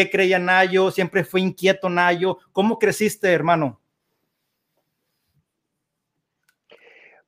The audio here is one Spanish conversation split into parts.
¿Qué creía Nayo? ¿Siempre fue inquieto Nayo? ¿Cómo creciste, hermano?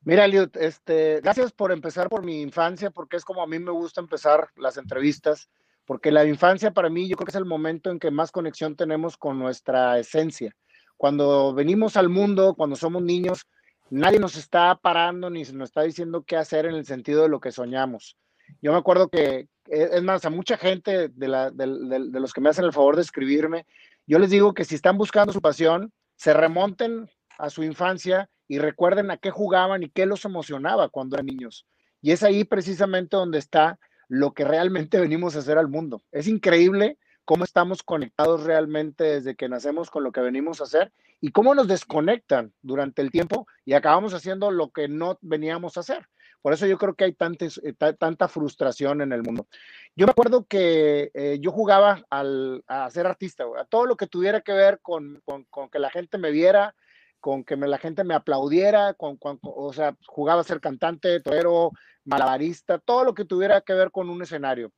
Mira, Eliot, este, gracias por empezar por mi infancia, porque es como a mí me gusta empezar las entrevistas, porque la infancia para mí yo creo que es el momento en que más conexión tenemos con nuestra esencia. Cuando venimos al mundo, cuando somos niños, nadie nos está parando ni nos está diciendo qué hacer en el sentido de lo que soñamos. Yo me acuerdo que, e, es más, a mucha gente de los que me hacen el favor de escribirme, yo les digo que si están buscando su pasión, se remonten a su infancia y recuerden a qué jugaban y qué los emocionaba cuando eran niños. Y es ahí precisamente donde está lo que realmente venimos a hacer al mundo. Es increíble cómo estamos conectados realmente desde que nacemos con lo que venimos a hacer y cómo nos desconectan durante el tiempo y acabamos haciendo lo que no veníamos a hacer. Por eso yo creo que hay eh, tanta frustración en el mundo. Yo me acuerdo que eh, yo jugaba a ser artista, a todo lo que tuviera que ver con, con que la gente me viera, con que la gente me aplaudiera, con, o sea, jugaba a ser cantante, torero, malabarista, todo lo que tuviera que ver con un escenario.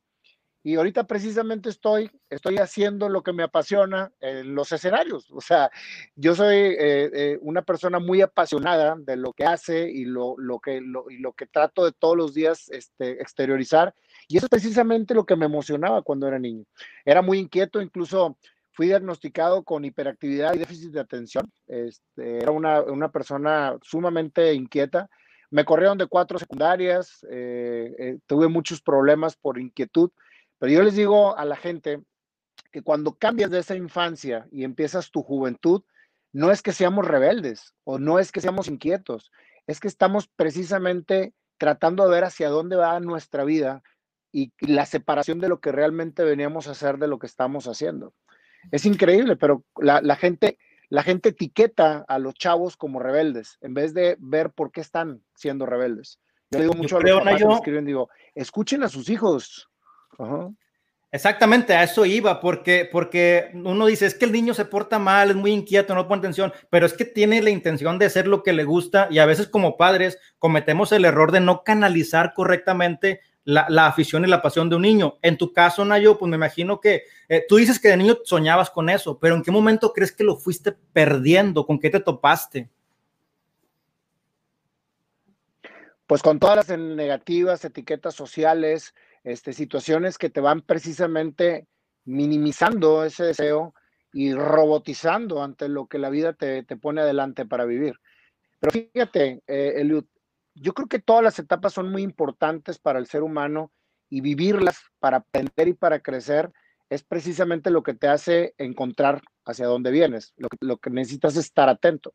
Y ahorita precisamente estoy, estoy haciendo lo que me apasiona en los escenarios. O sea, yo soy eh, eh, una persona muy apasionada de lo que hace y lo, lo que, lo, y lo que trato de todos los días este, exteriorizar. Y eso es precisamente lo que me emocionaba cuando era niño. Era muy inquieto, incluso fui diagnosticado con hiperactividad y déficit de atención. Este, era una, una, persona sumamente inquieta. Me corrieron de cuatro secundarias, eh, eh, tuve muchos problemas por inquietud, pero yo les digo a la gente que cuando cambias de esa infancia y empiezas tu juventud, no es que seamos rebeldes o no es que seamos inquietos, es que estamos precisamente tratando de ver hacia dónde va nuestra vida y la separación de lo que realmente veníamos a hacer de lo que estamos haciendo. Es increíble, pero la, gente, la gente etiqueta a los chavos como rebeldes en vez de ver por qué están siendo rebeldes. Yo digo mucho a los papás que me escriben, digo, escuchen a sus hijos. Exactamente, a eso iba, porque, porque uno dice, es que el niño se porta mal, es muy inquieto, no pone atención, pero es que tiene la intención de hacer lo que le gusta y a veces como padres cometemos el error de no canalizar correctamente la, afición y la pasión de un niño. En tu caso, Nayo, pues me imagino que eh, tú dices que de niño soñabas con eso, pero ¿en qué momento crees que lo fuiste perdiendo? ¿Con qué te topaste? Pues con todas las negativas, etiquetas sociales, este, situaciones que te van precisamente minimizando ese deseo y robotizando ante lo que la vida te, pone adelante para vivir. Pero fíjate, eh, yo creo que todas las etapas son muy importantes para el ser humano y vivirlas para aprender y para crecer es precisamente lo que te hace encontrar hacia dónde vienes. Lo que, necesitas es estar atento.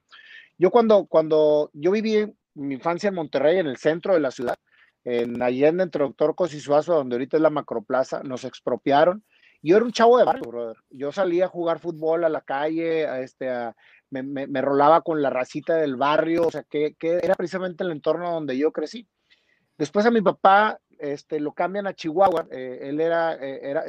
Yo cuando, cuando yo viví mi infancia en Monterrey, en el centro de la ciudad, en Allende, entre Doctor Cosisuazo, donde ahorita es la Macroplaza, nos expropiaron. Yo era un chavo de barrio, brother. Yo salía a jugar fútbol a la calle, a este, a, me, rolaba con la racita del barrio, o sea, que, era precisamente el entorno donde yo crecí. Después a mi papá este, lo cambian a Chihuahua, eh, él era, eh, era,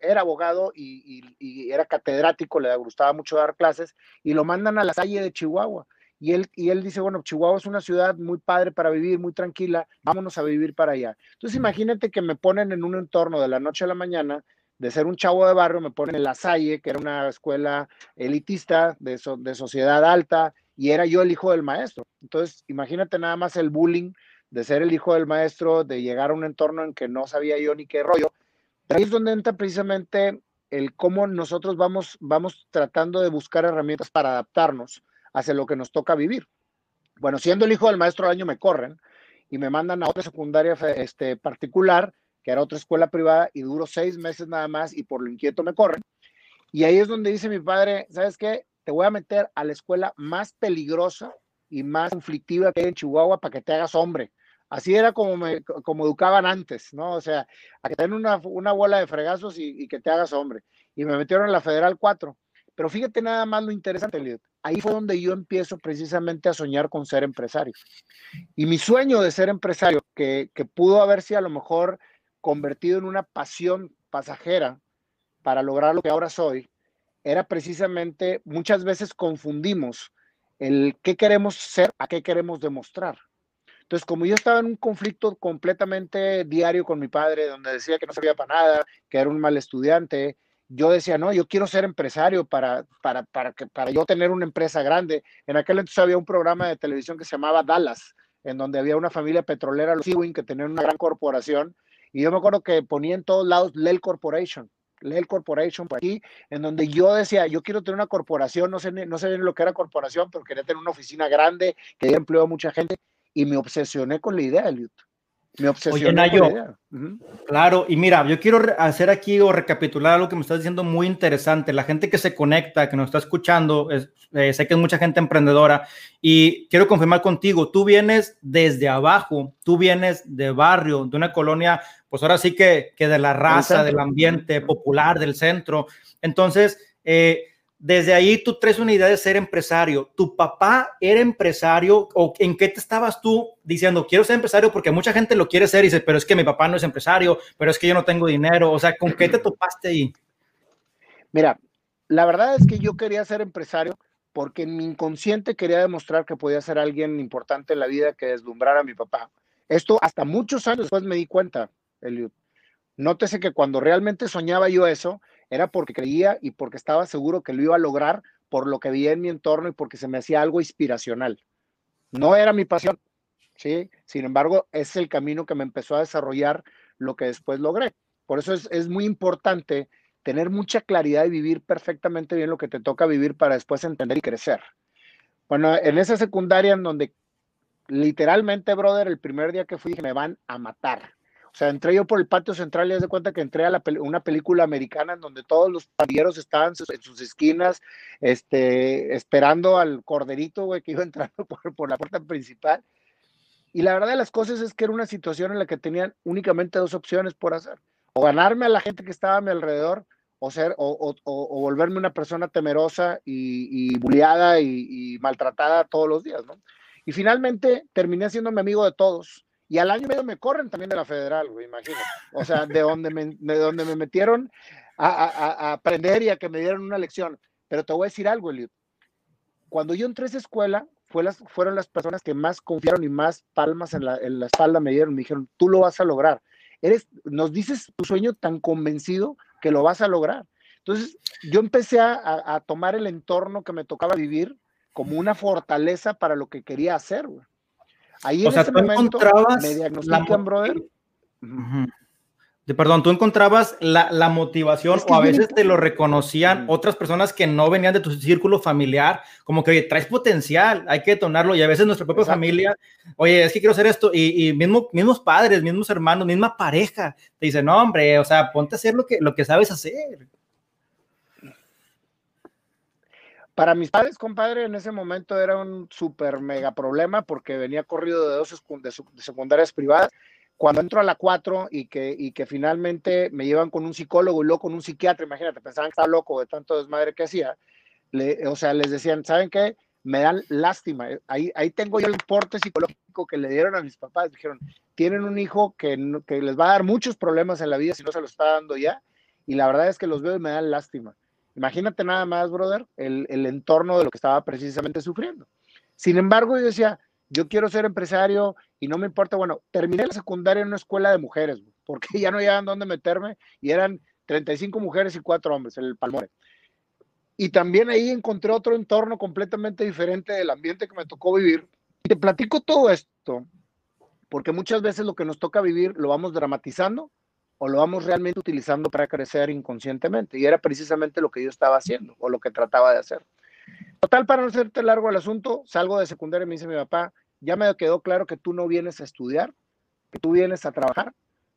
era abogado y, era catedrático, le gustaba mucho dar clases, y lo mandan a la calle de Chihuahua. Y él, y él dice, bueno, Chihuahua es una ciudad muy padre para vivir, muy tranquila, vámonos a vivir para allá. Entonces imagínate que me ponen en un entorno de la noche a la mañana de ser un chavo de barrio, me ponen en La Salle, que era una escuela elitista de, de sociedad alta, y era yo el hijo del maestro. Entonces, imagínate nada más el bullying de ser el hijo del maestro, de llegar a un entorno en que no sabía yo ni qué rollo. Ahí es donde entra precisamente el cómo nosotros vamos, vamos tratando de buscar herramientas para adaptarnos hacia lo que nos toca vivir. Bueno, siendo el hijo del maestro al año me corren y me mandan a otra secundaria este, particular que era otra escuela privada, y duró seis meses nada más y por lo inquieto me corren. Y ahí es donde dice mi padre, ¿sabes qué? Te voy a meter a la escuela más peligrosa y más conflictiva que hay en Chihuahua para que te hagas hombre. Así era como, me, como educaban antes, ¿no? O sea, a que te den una, una bola de fregazos y, y, que te hagas hombre. Y me metieron en la Federal 4. Pero fíjate nada más lo interesante. Ahí fue donde yo empiezo precisamente a soñar con ser empresario. Y mi sueño de ser empresario, que, que pudo haber sido a lo mejor convertido en una pasión pasajera para lograr lo que ahora soy, era precisamente, muchas veces confundimos el qué queremos ser a qué queremos demostrar. Entonces, como yo estaba en un conflicto completamente diario con mi padre, donde decía que no sabía para nada, que era un mal estudiante, yo decía, no, yo quiero ser empresario para, para, para, que, para yo tener una empresa grande. En aquel entonces había un programa de televisión que se llamaba Dallas, en donde había una familia petrolera, los Ewing, que tenían una gran corporación. Y yo me acuerdo que ponía en todos lados Lel Corporation, Lel Corporation por aquí, en donde yo decía, yo quiero tener una corporación, no sé, no sé lo que era corporación, pero quería tener una oficina grande que empleo a mucha gente. Y me obsesioné con la idea, Eliot. Me obsesioné Claro, y mira, yo quiero hacer aquí o recapitular algo que me estás diciendo muy interesante. La gente que se conecta, que nos está escuchando, eh, sé que es mucha gente emprendedora y quiero confirmar contigo, tú vienes desde abajo, tú vienes de barrio, de una colonia, pues ahora sí que, que de la raza, del ambiente popular, del centro. Entonces, eh, desde ahí tú traes una idea de ser empresario. ¿Tu papá era empresario o en qué te estabas tú diciendo, quiero ser empresario? Porque mucha gente lo quiere ser y dice, pero es que mi papá no es empresario, pero es que yo no tengo dinero. O sea, ¿con qué te topaste ahí? Mira, la verdad es que yo quería ser empresario porque en mi inconsciente quería demostrar que podía ser alguien importante en la vida que deslumbrara a mi papá. Esto hasta muchos años después me di cuenta, Eliud. Nótese que cuando realmente soñaba yo eso, era porque creía y porque estaba seguro que lo iba a lograr por lo que veía en mi entorno y porque se me hacía algo inspiracional. No era mi pasión, ¿sí? Sin embargo, es el camino que me empezó a desarrollar lo que después logré. Por eso es, es muy importante tener mucha claridad y vivir perfectamente bien lo que te toca vivir para después entender y crecer. Bueno, en esa secundaria en donde literalmente, brother, el primer día que fui dije, me van a matar. O sea, entré yo por el patio central y haz de cuenta que entré a una película americana en donde todos los pandilleros estaban en sus esquinas, este, esperando al corderito, que iba entrando por, la puerta principal. Y la verdad de las cosas es que era una situación en la que tenían únicamente dos opciones por hacer. O ganarme a la gente que estaba a mi alrededor, o ser, o, volverme una persona temerosa y, y y, maltratada todos los días, ¿no? Y finalmente terminé siendo mi amigo de todos y al año medio me corren también de la federal, güey, imagínate. O sea, de donde me, de donde me metieron a, aprender y a que me dieran una lección. Pero te voy a decir algo, Eliud. Cuando yo entré a esa escuela, fueron las personas que más confiaron y más palmas en la, en espalda me dieron. Me dijeron, tú lo vas a lograr. Eres, nos dices tu sueño tan convencido que lo vas a lograr. Entonces, yo empecé a, a tomar el entorno que me tocaba vivir como una fortaleza para lo que quería hacer, güey. Ahí o en sea, ese momento me diagnostican, brother. de, perdón, tú encontrabas la, motivación o a veces te lo reconocían otras personas que no venían de tu círculo familiar, como que oye, traes potencial, hay que detonarlo y a veces nuestra propia familia, oye, es que quiero hacer esto y, y mismo, mismos padres, mismos hermanos, misma pareja, te dicen, no, hombre, o sea, ponte a hacer lo que, lo que sabes hacer. Para mis padres, compadre, en ese momento era un súper mega problema porque venía corrido de dos de secundarias privadas. Cuando entro a la 4 y que, y que finalmente me llevan con un psicólogo y luego con un psiquiatra, imagínate, pensaban que estaba loco de tanto desmadre que hacía. o sea, les decían, ¿saben qué? Me dan lástima. Ahí, ahí tengo yo el porte psicológico que le dieron a mis papás. Dijeron, tienen un hijo que, que les va a dar muchos problemas en la vida si no se lo está dando ya. Y la verdad es que los veo me dan lástima. Imagínate nada más, brother, el, entorno de lo que estaba precisamente sufriendo. Sin embargo, yo decía, yo quiero ser empresario y no me importa, bueno, terminé la secundaria en una escuela de mujeres, porque ya no hallaban dónde meterme y eran 35 mujeres y 4 hombres, el Palmore. Y también ahí encontré otro entorno completamente diferente del ambiente que me tocó vivir. Y te platico todo esto, porque muchas veces lo que nos toca vivir lo vamos dramatizando o lo vamos realmente utilizando para crecer inconscientemente. Y era precisamente lo que yo estaba haciendo o lo que trataba de hacer. Total, para no hacerte largo el asunto, salgo de secundaria y me dice mi papá, ya me quedó claro que tú no vienes a estudiar, que tú vienes a trabajar,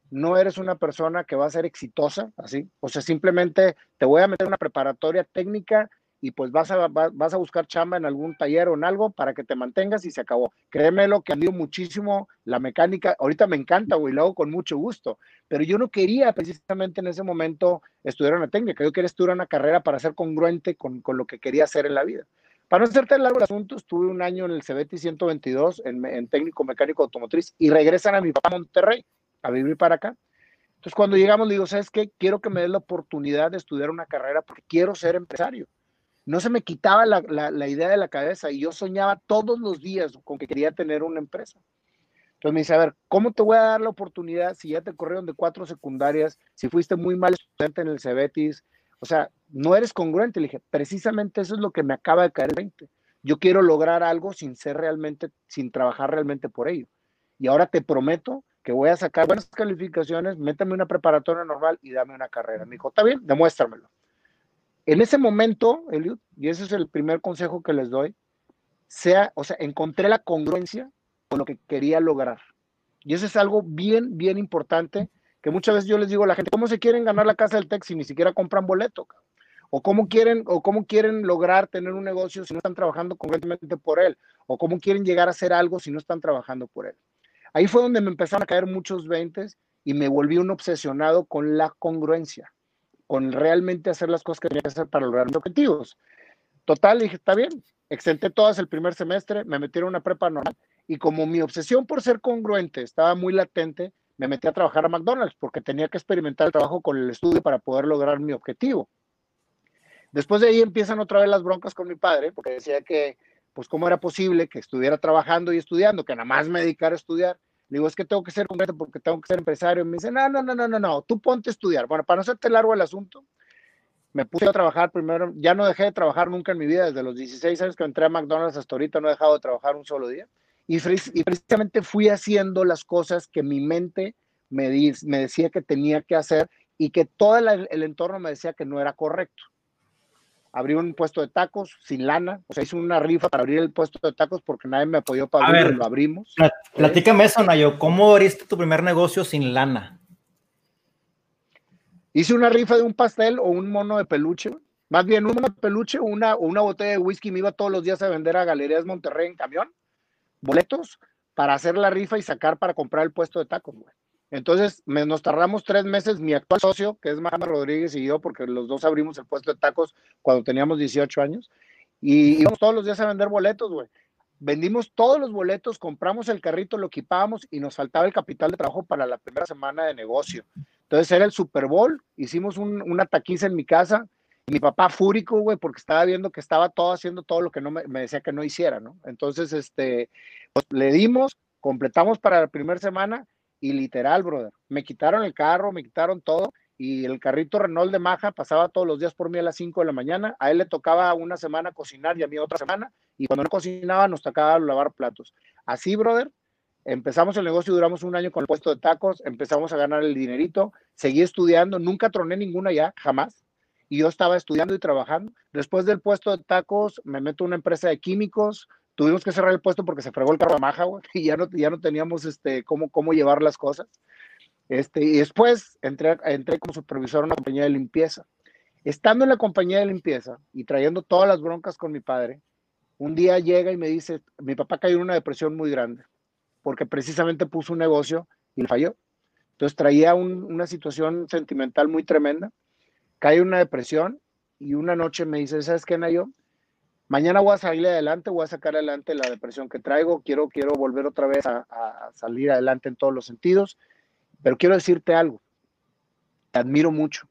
no eres una persona que va a ser exitosa, así. O sea, simplemente te voy a meter una preparatoria técnica y pues vas a, vas a buscar chamba en algún taller o en algo para que te mantengas y se acabó. Créemelo que admiro muchísimo la mecánica. Ahorita me encanta, güey, lo hago con mucho gusto. Pero yo no quería precisamente en ese momento estudiar una técnica. Yo quería estudiar una carrera para ser congruente con, con lo que quería hacer en la vida. Para no hacerte largo el asunto, estuve un año en el CBT 122 en, en técnico mecánico automotriz y regresan a mi papá a Monterrey a vivir para acá. Entonces, cuando llegamos, le digo, ¿sabes qué? Quiero que me des la oportunidad de estudiar una carrera porque quiero ser empresario no se me quitaba la, idea de la cabeza y yo soñaba todos los días con que quería tener una empresa. Entonces me dice, a ver, ¿cómo te voy a dar la oportunidad si ya te corrieron de cuatro secundarias, si fuiste muy mal estudiante en el Cebetis, O sea, no eres congruente. Le dije, precisamente eso es lo que me acaba de caer el 20. Yo quiero lograr algo sin ser realmente, sin trabajar realmente por ello. Y ahora te prometo que voy a sacar buenas calificaciones, méteme una preparatoria normal y dame una carrera. Me dijo, está bien, demuéstramelo. En ese momento, Eliud, y ese es el primer consejo que les doy, sea, o sea, encontré la congruencia con lo que quería lograr. Y eso es algo bien, bien importante, que muchas veces yo les digo a la gente, ¿cómo se quieren ganar la casa del TEC si ni siquiera compran boleto? O cómo quieren, o cómo quieren lograr tener un negocio si no están trabajando congruentemente por él, o cómo quieren llegar a hacer algo si no están trabajando por él. Ahí fue donde me empezaron a caer muchos veintes y me volví un obsesionado con la congruencia, con realmente hacer las cosas que tenía que hacer para lograr mis objetivos. Total, dije, está bien, exenté todas el primer semestre, me metí en una prepa normal y como mi obsesión por ser congruente estaba muy latente, me metí a trabajar a McDonald's porque tenía que experimentar el trabajo con el estudio para poder lograr mi objetivo. Después de ahí empiezan otra vez las broncas con mi padre, porque decía que pues cómo era posible que estuviera trabajando y estudiando, que nada más me dedicara a estudiar. Digo, es que tengo que ser concreto porque tengo que ser empresario. Y me dice, no, no, no, no, no, no, tú ponte a estudiar. Bueno, para no hacerte largo el asunto, me puse a trabajar primero, ya no dejé de trabajar nunca en mi vida, desde los 16 años que entré a McDonald's hasta ahorita no he dejado de trabajar un solo día. Y, y precisamente fui haciendo las cosas que mi mente me, me decía que tenía que hacer y que todo el entorno me decía que no era correcto abrí un puesto de tacos sin lana, o sea, hice una rifa para abrir el puesto de tacos porque nadie me apoyó para abrirlo, lo abrimos. Platícame eso, Nayo, ¿cómo abriste tu primer negocio sin lana? Hice una rifa de un pastel o un mono de peluche, más bien un mono de peluche o una, una botella de whisky, me iba todos los días a vender a Galerías Monterrey en camión, boletos para hacer la rifa y sacar para comprar el puesto de tacos, güey. Entonces, nos tardamos tres meses, mi actual socio, que es Mama Rodríguez y yo, porque los dos abrimos el puesto de tacos cuando teníamos 18 años, y íbamos todos los días a vender boletos, güey. Vendimos todos los boletos, compramos el carrito, lo equipábamos y nos faltaba el capital de trabajo para la primera semana de negocio. Entonces era el Super Bowl, hicimos una taquiza en mi casa, y mi papá fúrico, güey, porque estaba viendo que estaba todo haciendo todo lo que no me, decía que no hiciera, ¿no? Entonces, este, pues, le dimos, completamos para la primera semana y literal, brother, me quitaron el carro, me quitaron todo y el carrito Renault de Maja pasaba todos los días por mí a las 5 de la mañana. A él le tocaba una semana cocinar y a mí otra semana. Y cuando no cocinaba, nos tocaba lavar platos. Así, brother, empezamos el negocio, duramos un año con el puesto de tacos, empezamos a ganar el dinerito, seguí estudiando, nunca troné ninguna ya, jamás. Y yo estaba estudiando y trabajando. Después del puesto de tacos, me meto a una empresa de químicos, tuvimos que cerrar el puesto porque se fregó el carro a maja, güey, y ya no, ya no teníamos este, cómo, cómo llevar las cosas. Este, y después entré, entré como supervisor en una compañía de limpieza. Estando en la compañía de limpieza y trayendo todas las broncas con mi padre, un día llega y me dice, mi papá cayó en una depresión muy grande, porque precisamente puso un negocio y le falló. Entonces traía una situación sentimental muy tremenda, cae en una depresión y una noche me dice, ¿sabes qué, Nayo? Mañana voy a salir adelante, voy a sacar adelante la depresión que traigo, quiero, quiero volver otra vez a, salir adelante en todos los sentidos, pero quiero decirte algo, te admiro mucho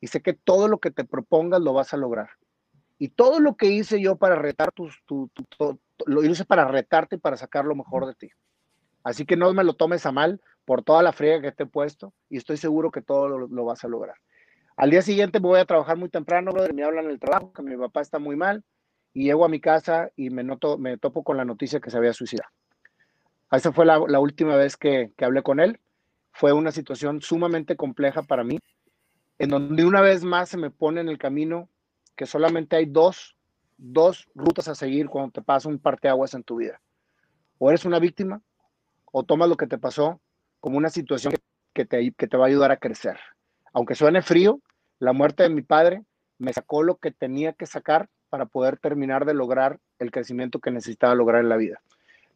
y sé que todo lo que te propongas lo vas a lograr. Y todo lo que hice yo para retar tu, lo hice para retarte y para sacar lo mejor de ti. Así que no me lo tomes a mal por toda la friega que te he puesto y estoy seguro que todo lo, vas a lograr. Al día siguiente me voy a trabajar muy temprano, brother, me hablan el trabajo, que mi papá está muy mal, y llego a mi casa y me, noto, me topo con la noticia que se había suicidado. Esa fue la, última vez que, hablé con él. Fue una situación sumamente compleja para mí, en donde una vez más se me pone en el camino que solamente hay dos, dos rutas a seguir cuando te pasa un parteaguas en tu vida. O eres una víctima o tomas lo que te pasó como una situación que te, que te va a ayudar a crecer. Aunque suene frío, la muerte de mi padre me sacó lo que tenía que sacar para poder terminar de lograr el crecimiento que necesitaba lograr en la vida.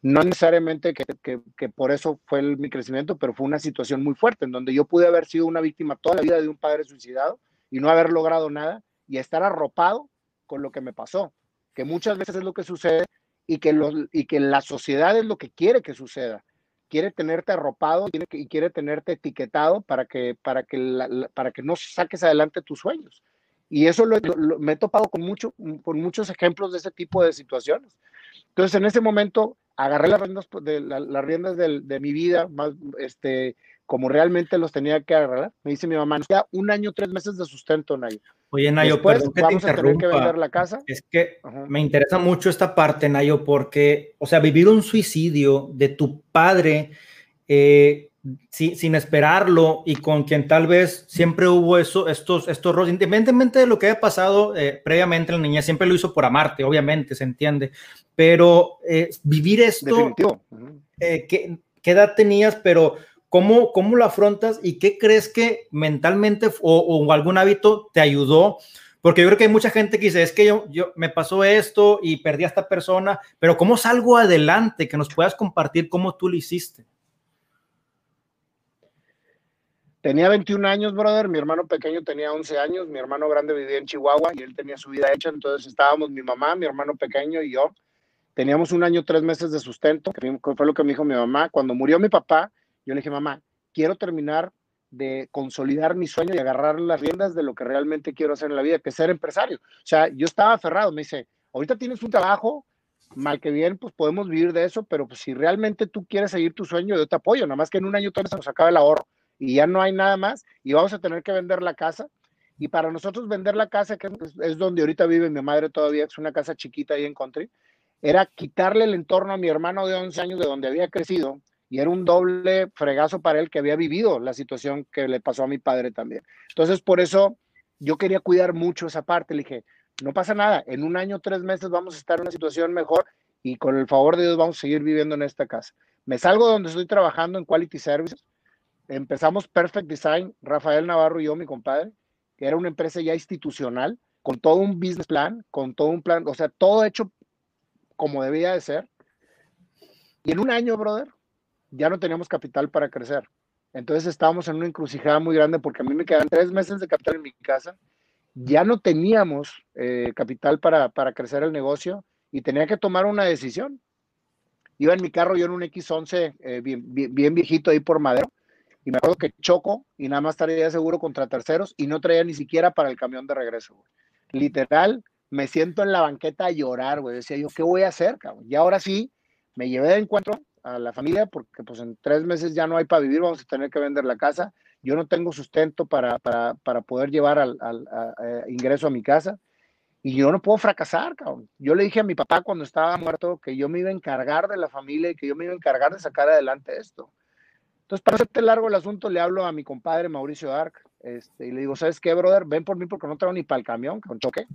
No necesariamente que, que, por eso fue mi crecimiento, pero fue una situación muy fuerte en donde yo pude haber sido una víctima toda la vida de un padre suicidado y no haber logrado nada y estar arropado con lo que me pasó, que muchas veces es lo que sucede y que, y que la sociedad es lo que quiere que suceda. Quiere tenerte arropado y quiere tenerte etiquetado para que, para que, para que no saques adelante tus sueños. Y eso lo, me he topado con, mucho, con muchos ejemplos de ese tipo de situaciones. Entonces, en ese momento, agarré las riendas, de, las riendas de, mi vida, más, este, como realmente los tenía que agarrar. Me dice mi mamá, un año, tres meses de sustento, Nayo. Oye, Nayo, Después, perdón que vamos te a tener que vender la casa. Es que me interesa mucho esta parte, Nayo, porque, o sea, vivir un suicidio de tu padre eh, sin esperarlo y con quien tal vez siempre hubo eso, estos, estos roles, independientemente de lo que haya pasado eh, previamente, la niña siempre lo hizo por amarte, obviamente, se entiende, pero eh, vivir esto, ¿qué, ¿qué edad tenías? Pero ¿Cómo, ¿Cómo lo afrontas y qué crees que mentalmente o, algún hábito te ayudó? Porque yo creo que hay mucha gente que dice, es que yo, yo me pasó esto y perdí a esta persona, pero ¿cómo salgo adelante? Que nos puedas compartir cómo tú lo hiciste. Tenía 21 años, brother. Mi hermano pequeño tenía 11 años. Mi hermano grande vivía en Chihuahua y él tenía su vida hecha. Entonces estábamos mi mamá, mi hermano pequeño y yo. Teníamos un año, tres meses de sustento, que fue lo que me dijo mi mamá. Cuando murió mi papá, yo le dije, mamá, quiero terminar de consolidar mi sueño y agarrar las riendas de lo que realmente quiero hacer en la vida, que es ser empresario. O sea, yo estaba aferrado, me dice, ahorita tienes un trabajo, mal que bien, pues podemos vivir de eso, pero pues si realmente tú quieres seguir tu sueño, yo te apoyo, nada más que en un año se nos acaba el ahorro y ya no hay nada más y vamos a tener que vender la casa. Y para nosotros vender la casa, que es donde ahorita vive mi madre todavía, es una casa chiquita ahí en country, era quitarle el entorno a mi hermano de 11 años de donde había crecido, y era un doble fregazo para él que había vivido la situación que le pasó a mi padre también. Entonces, por eso yo quería cuidar mucho esa parte. Le dije, no pasa nada, en un año, tres meses vamos a estar en una situación mejor y con el favor de Dios vamos a seguir viviendo en esta casa. Me salgo donde estoy trabajando en Quality Services. Empezamos Perfect Design, Rafael Navarro y yo, mi compadre, que era una empresa ya institucional, con todo un business plan, con todo un plan, o sea, todo hecho como debía de ser. Y en un año, brother, ya no teníamos capital para crecer. Entonces estábamos en una encrucijada muy grande porque a mí me quedan tres meses de capital en mi casa. Ya no teníamos eh, capital para, para crecer el negocio y tenía que tomar una decisión. Iba en mi carro, yo en un X11 eh, bien, bien, viejito ahí por Madero, y me acuerdo que choco y nada más estaría seguro contra terceros y no traía ni siquiera para el camión de regreso. Literal, me siento en la banqueta a llorar, güey. Decía yo, ¿qué voy a hacer, cabrón? Y ahora sí, me llevé de encuentro a la familia porque pues en tres meses ya no hay para vivir, vamos a tener que vender la casa. Yo no tengo sustento para, para, para poder llevar al, al ingreso a mi casa y yo no puedo fracasar, cabrón. Yo le dije a mi papá cuando estaba muerto que yo me iba a encargar de la familia y que yo me iba a encargar de sacar adelante esto. Entonces, para hacerte largo el asunto, le hablo a mi compadre Mauricio Dark este, y le digo, ¿sabes qué, brother? Ven por mí porque no traigo ni para el camión, con choque.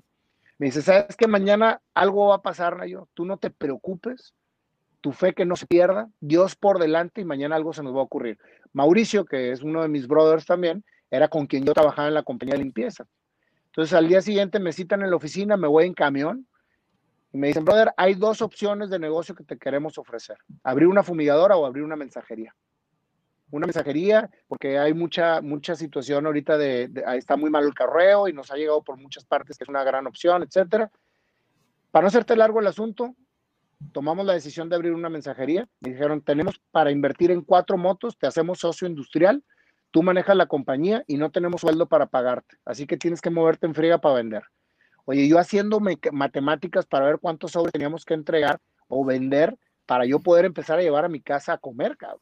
Me dice, ¿sabes qué? Mañana algo va a pasar, Nayo. Tú no te preocupes tu fe que no se pierda, Dios por delante y mañana algo se nos va a ocurrir. Mauricio, que es uno de mis brothers también, era con quien yo trabajaba en la compañía de limpieza. Entonces al día siguiente me citan en la oficina, me voy en camión y me dicen, brother, hay dos opciones de negocio que te queremos ofrecer, abrir una fumigadora o abrir una mensajería. Una mensajería, porque hay mucha, mucha situación ahorita de, está muy mal el carreo y nos ha llegado por muchas partes que es una gran opción, etcétera. Para no hacerte largo el asunto, tomamos la decisión de abrir una mensajería. Me dijeron, tenemos para invertir en cuatro motos, te hacemos socio industrial, tú manejas la compañía y no tenemos sueldo para pagarte. Así que tienes que moverte en friega para vender. Oye, yo haciendo matemáticas para ver cuántos sobres teníamos que entregar o vender para yo poder empezar a llevar a mi casa a comer, cabrón.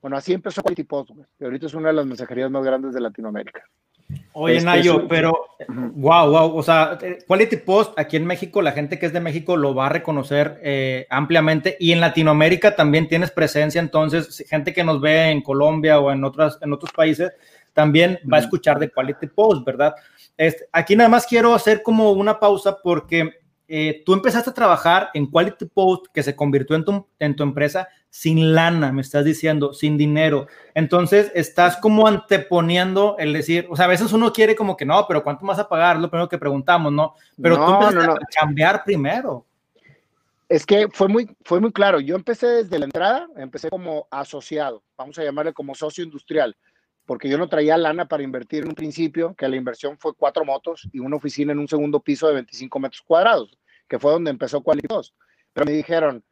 Bueno, así empezó Quality Post, que ahorita es una de las mensajerías más grandes de Latinoamérica. Oye, este, Nayo, pero wow, wow, o sea, Quality Post aquí en México, la gente que es de México lo va a reconocer eh, ampliamente y en Latinoamérica también tienes presencia, entonces gente que nos ve en Colombia o en, otras, en otros países también va a escuchar de Quality Post, ¿verdad? Este, aquí nada más quiero hacer como una pausa porque eh, tú empezaste a trabajar en Quality Post, que se convirtió en tu, en tu empresa sin lana, me estás diciendo, sin dinero. Entonces, estás como anteponiendo el decir, o sea, a veces uno quiere como que no, pero ¿cuánto vas a pagar? Lo primero que preguntamos, ¿no? Pero tú empezaste a cambiar primero. Es que fue muy, fue muy claro. Yo empecé desde la entrada, empecé como asociado, vamos a llamarle como socio industrial, porque yo no traía lana para invertir en un principio, que la inversión fue cuatro motos y una oficina en un segundo piso de 25 metros cuadrados, que fue donde empezó Quality Pero me dijeron,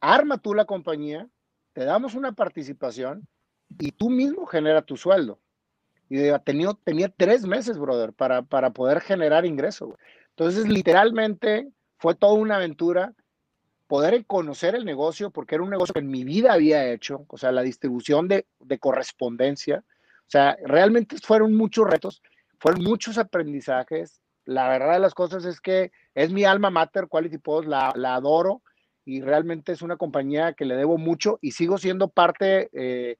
arma tú la compañía, te damos una participación y tú mismo genera tu sueldo. Y tenía, tenía tres meses, brother, para, para poder generar ingreso. Entonces, literalmente, fue toda una aventura. poder conocer el negocio, porque era un negocio que en mi vida había hecho, o sea, la distribución de, de correspondencia. O sea, realmente fueron muchos retos, fueron muchos aprendizajes. La verdad de las cosas es que es mi alma mater, Quality Post, la, adoro y realmente es una compañía que le debo mucho y sigo siendo parte eh,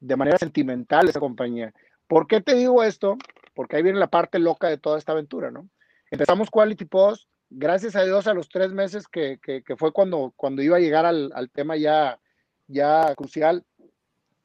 de manera sentimental de esa compañía. ¿Por qué te digo esto? Porque ahí viene la parte loca de toda esta aventura, ¿no? Empezamos Quality Post, gracias a Dios a los tres meses que, que, fue cuando, cuando iba a llegar al, al, tema ya, ya crucial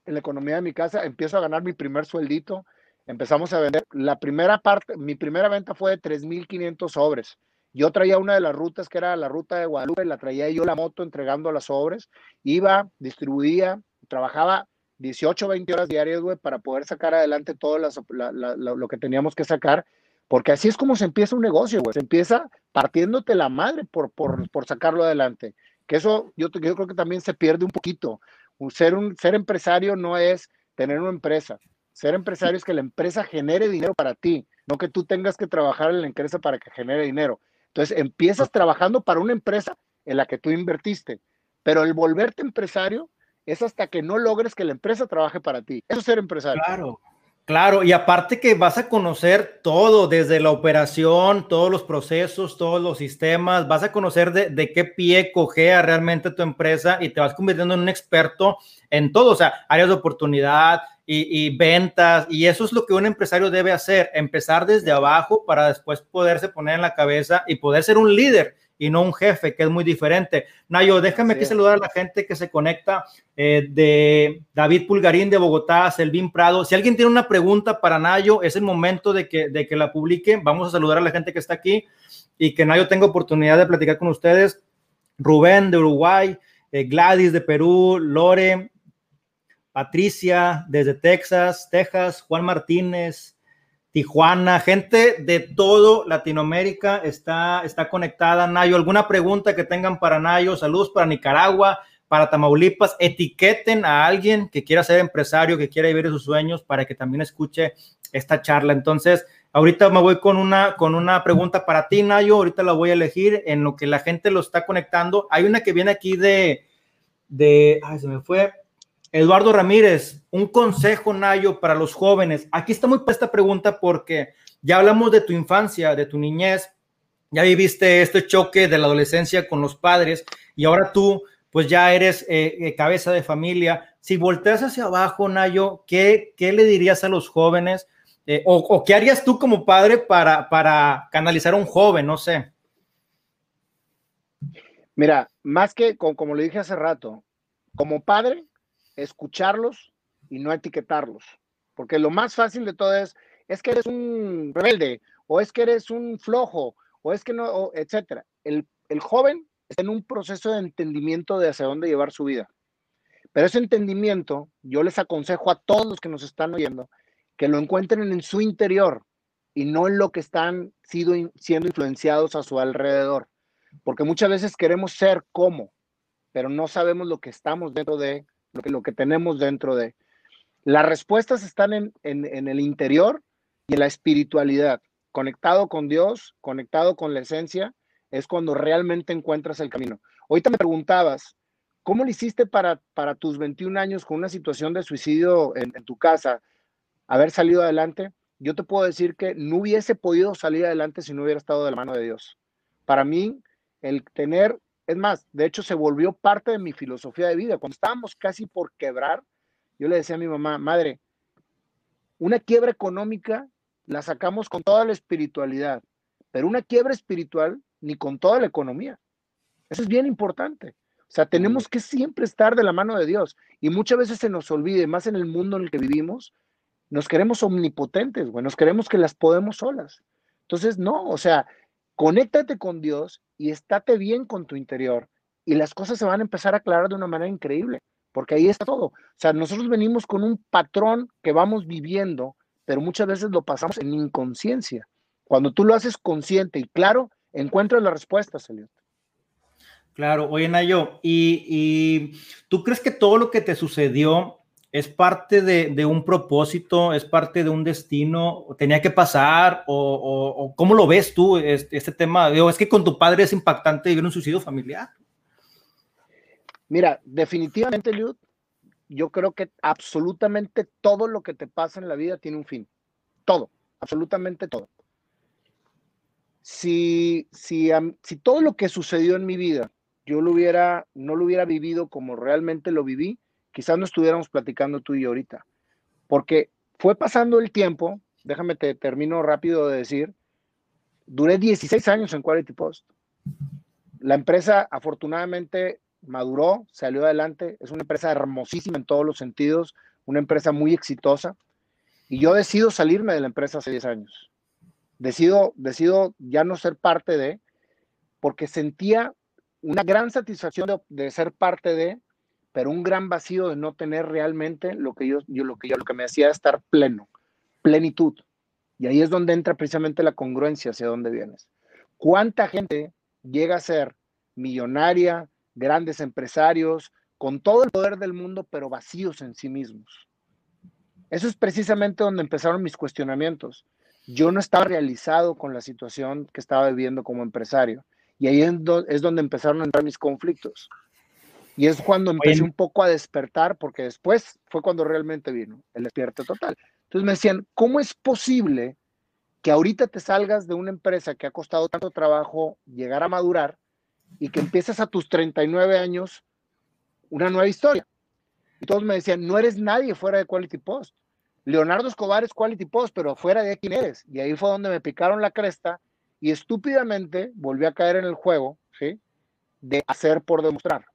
en la economía de mi casa, empiezo a ganar mi primer sueldito, empezamos a vender. La primera parte, mi primera venta fue de 3.500 sobres. Yo traía una de las rutas que era la ruta de Guadalupe, la traía yo la moto entregando las sobres, iba, distribuía, trabajaba 18, 20 horas diarias, güey, para poder sacar adelante todo lo que teníamos que sacar porque así es como se empieza un negocio, güey. Se empieza partiéndote la madre por, por, por sacarlo adelante. Que eso yo, yo, creo que también se pierde un poquito. Ser, un, ser empresario no es tener una empresa. Ser empresario es que la empresa genere dinero para ti, no que tú tengas que trabajar en la empresa para que genere dinero. Entonces empiezas trabajando para una empresa en la que tú invertiste, pero el volverte empresario es hasta que no logres que la empresa trabaje para ti. Eso es ser empresario. Claro. Claro, y aparte que vas a conocer todo, desde la operación, todos los procesos, todos los sistemas, vas a conocer de, qué pie cogea realmente tu empresa y te vas convirtiendo en un experto en todo, o sea, áreas de oportunidad y, y ventas, y eso es lo que un empresario debe hacer, empezar desde abajo para después poderse poner en la cabeza y poder ser un líder y no un jefe, que es muy diferente. Nayo, déjame aquí saludar a la gente que se conecta eh, de David Pulgarín de Bogotá, Selvin Prado. Si alguien tiene una pregunta para Nayo, es el momento de que, de que la publique. Vamos a saludar a la gente que está aquí y que Nayo tenga oportunidad de platicar con ustedes. Rubén de Uruguay, eh, Gladys de Perú, Lore, Patricia desde Texas, Texas, Juan Martínez, Tijuana, gente de todo Latinoamérica está, está conectada. Nayo, ¿alguna pregunta que tengan para Nayo? Saludos para Nicaragua, para Tamaulipas. Etiqueten a alguien que quiera ser empresario, que quiera vivir sus sueños para que también escuche esta charla. Entonces, ahorita me voy con una, con una pregunta para ti, Nayo. Ahorita la voy a elegir en lo que la gente lo está conectando. Hay una que viene aquí de, de, ay, se me fue, Eduardo Ramírez, un consejo, Nayo, para los jóvenes. Aquí está muy esta pregunta porque ya hablamos de tu infancia, de tu niñez, ya viviste este choque de la adolescencia con los padres y ahora tú, pues ya eres eh, eh, cabeza de familia. Si volteas hacia abajo, Nayo, ¿qué, qué le dirías a los jóvenes? Eh, o, qué harías tú como padre para, para canalizar a un joven? No sé. Mira, más que como le dije hace rato, como padre, escucharlos y no etiquetarlos. Porque lo más fácil de todo es, es que eres un rebelde, o es que eres un flojo, o es que no, etcétera. El, el joven está en un proceso de entendimiento de hacia dónde llevar su vida. Pero ese entendimiento, yo les aconsejo a todos los que nos están oyendo, que lo encuentren en su interior y no en lo que están sido, siendo influenciados a su alrededor. Porque muchas veces queremos ser como, pero no sabemos lo que estamos dentro de lo que, lo tenemos dentro de. Las respuestas están en, en, el interior y en la espiritualidad. Conectado con Dios, conectado con la esencia, es cuando realmente encuentras el camino. Ahorita me preguntabas, ¿cómo le hiciste para, para tus 21 años con una situación de suicidio en tu casa, haber salido adelante? Yo te puedo decir que no hubiese podido salir adelante si no hubiera estado de la mano de Dios. Para mí, el tener es más, de hecho se volvió parte de mi filosofía de vida. Cuando estábamos casi por quebrar, yo le decía a mi mamá, madre, una quiebra económica la sacamos con toda la espiritualidad, pero una quiebra espiritual ni con toda la economía. Eso es bien importante. O sea, tenemos que siempre estar de la mano de Dios. Y muchas veces se nos olvide, más en el mundo en el que vivimos, nos queremos omnipotentes, güey, nos queremos que las podemos solas. Entonces, no, o sea, conéctate con Dios y estate bien con tu interior y las cosas se van a empezar a aclarar de una manera increíble, porque ahí está todo. O sea, nosotros venimos con un patrón que vamos viviendo, pero muchas veces lo pasamos en inconsciencia. Cuando tú lo haces consciente y claro, encuentras la respuesta, Elliot. Claro, oye Nayo, ¿y, ¿y tú crees que todo lo que te sucedió es parte de, un propósito, es parte de un destino, tenía que pasar, o, cómo lo ves tú este, este tema? Digo, es que con tu padre es impactante vivir un suicidio familiar. Mira, definitivamente, Liud, yo creo que absolutamente todo lo que te pasa en la vida tiene un fin. Todo, absolutamente todo. Si, si, si todo lo que sucedió en mi vida yo lo hubiera, no lo hubiera vivido como realmente lo viví, quizás no estuviéramos platicando tú y yo ahorita. Porque fue pasando el tiempo, déjame te termino rápido de decir, duré 16 años en Quality Post. La empresa afortunadamente maduró, salió adelante, es una empresa hermosísima en todos los sentidos, una empresa muy exitosa. Y yo decido salirme de la empresa hace 10 años. Decido, decido ya no ser parte de, porque sentía una gran satisfacción de, ser parte de, pero un gran vacío de no tener realmente lo que yo, lo que yo, lo que me hacía estar pleno, plenitud. Y ahí es donde entra precisamente la congruencia hacia dónde vienes. ¿Cuánta gente llega a ser millonaria, grandes empresarios, con todo el poder del mundo, pero vacíos en sí mismos? Eso es precisamente donde empezaron mis cuestionamientos. Yo no estaba realizado con la situación que estaba viviendo como empresario. Y ahí es donde empezaron a entrar mis conflictos. Y es cuando empecé un poco a despertar, porque después fue cuando realmente vino el despierto total. Entonces me decían, ¿cómo es posible que ahorita te salgas de una empresa que ha costado tanto trabajo llegar a madurar y que empieces a tus 39 años una nueva historia? Y todos me decían, no eres nadie fuera de Quality Post. Leonardo Escobar es Quality Post, pero fuera de quién eres. Y ahí fue donde me picaron la cresta y estúpidamente volví a caer en el juego, ¿sí? De hacer por demostrar.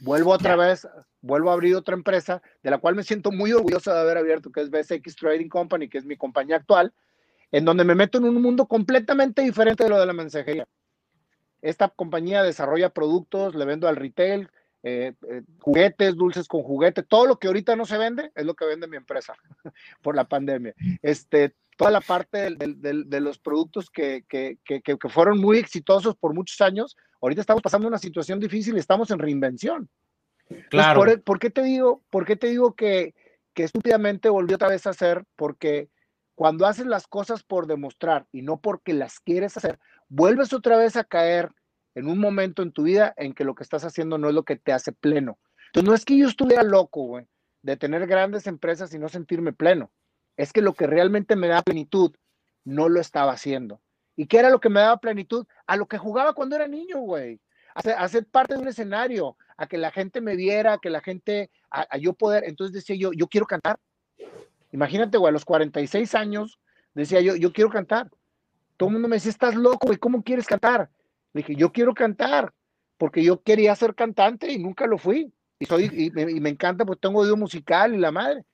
Vuelvo otra vez, vuelvo a abrir otra empresa, de la cual me siento muy orgulloso de haber abierto, que es BSX Trading Company, que es mi compañía actual, en donde me meto en un mundo completamente diferente de lo de la mensajería. Esta compañía desarrolla productos, le vendo al retail, eh, eh, juguetes, dulces con juguete, todo lo que ahorita no se vende es lo que vende mi empresa por la pandemia. Este, toda la parte de los productos que, fueron muy exitosos por muchos años, ahorita estamos pasando una situación difícil y estamos en reinvención. Claro. por, qué te digo, por qué te digo que, que estúpidamente volvió otra vez a hacer? Porque cuando haces las cosas por demostrar y no porque las quieres hacer, vuelves otra vez a caer en un momento en tu vida en que lo que estás haciendo no es lo que te hace pleno. Entonces, no es que yo estuviera loco, güey, de tener grandes empresas y no sentirme pleno es que lo que realmente me da plenitud no lo estaba haciendo. ¿Y qué era lo que me daba plenitud? A lo que jugaba cuando era niño, güey. A, ser parte de un escenario, a que la gente me viera, a que la gente, a, yo poder. Entonces decía yo, yo quiero cantar. Imagínate, güey, a los 46 años decía yo, yo quiero cantar. Todo el mundo me decía, estás loco, güey, ¿cómo quieres cantar? Le dije, yo quiero cantar, porque yo quería ser cantante y nunca lo fui. Y, soy, y, me, y me encanta, pues tengo oído musical y la madre.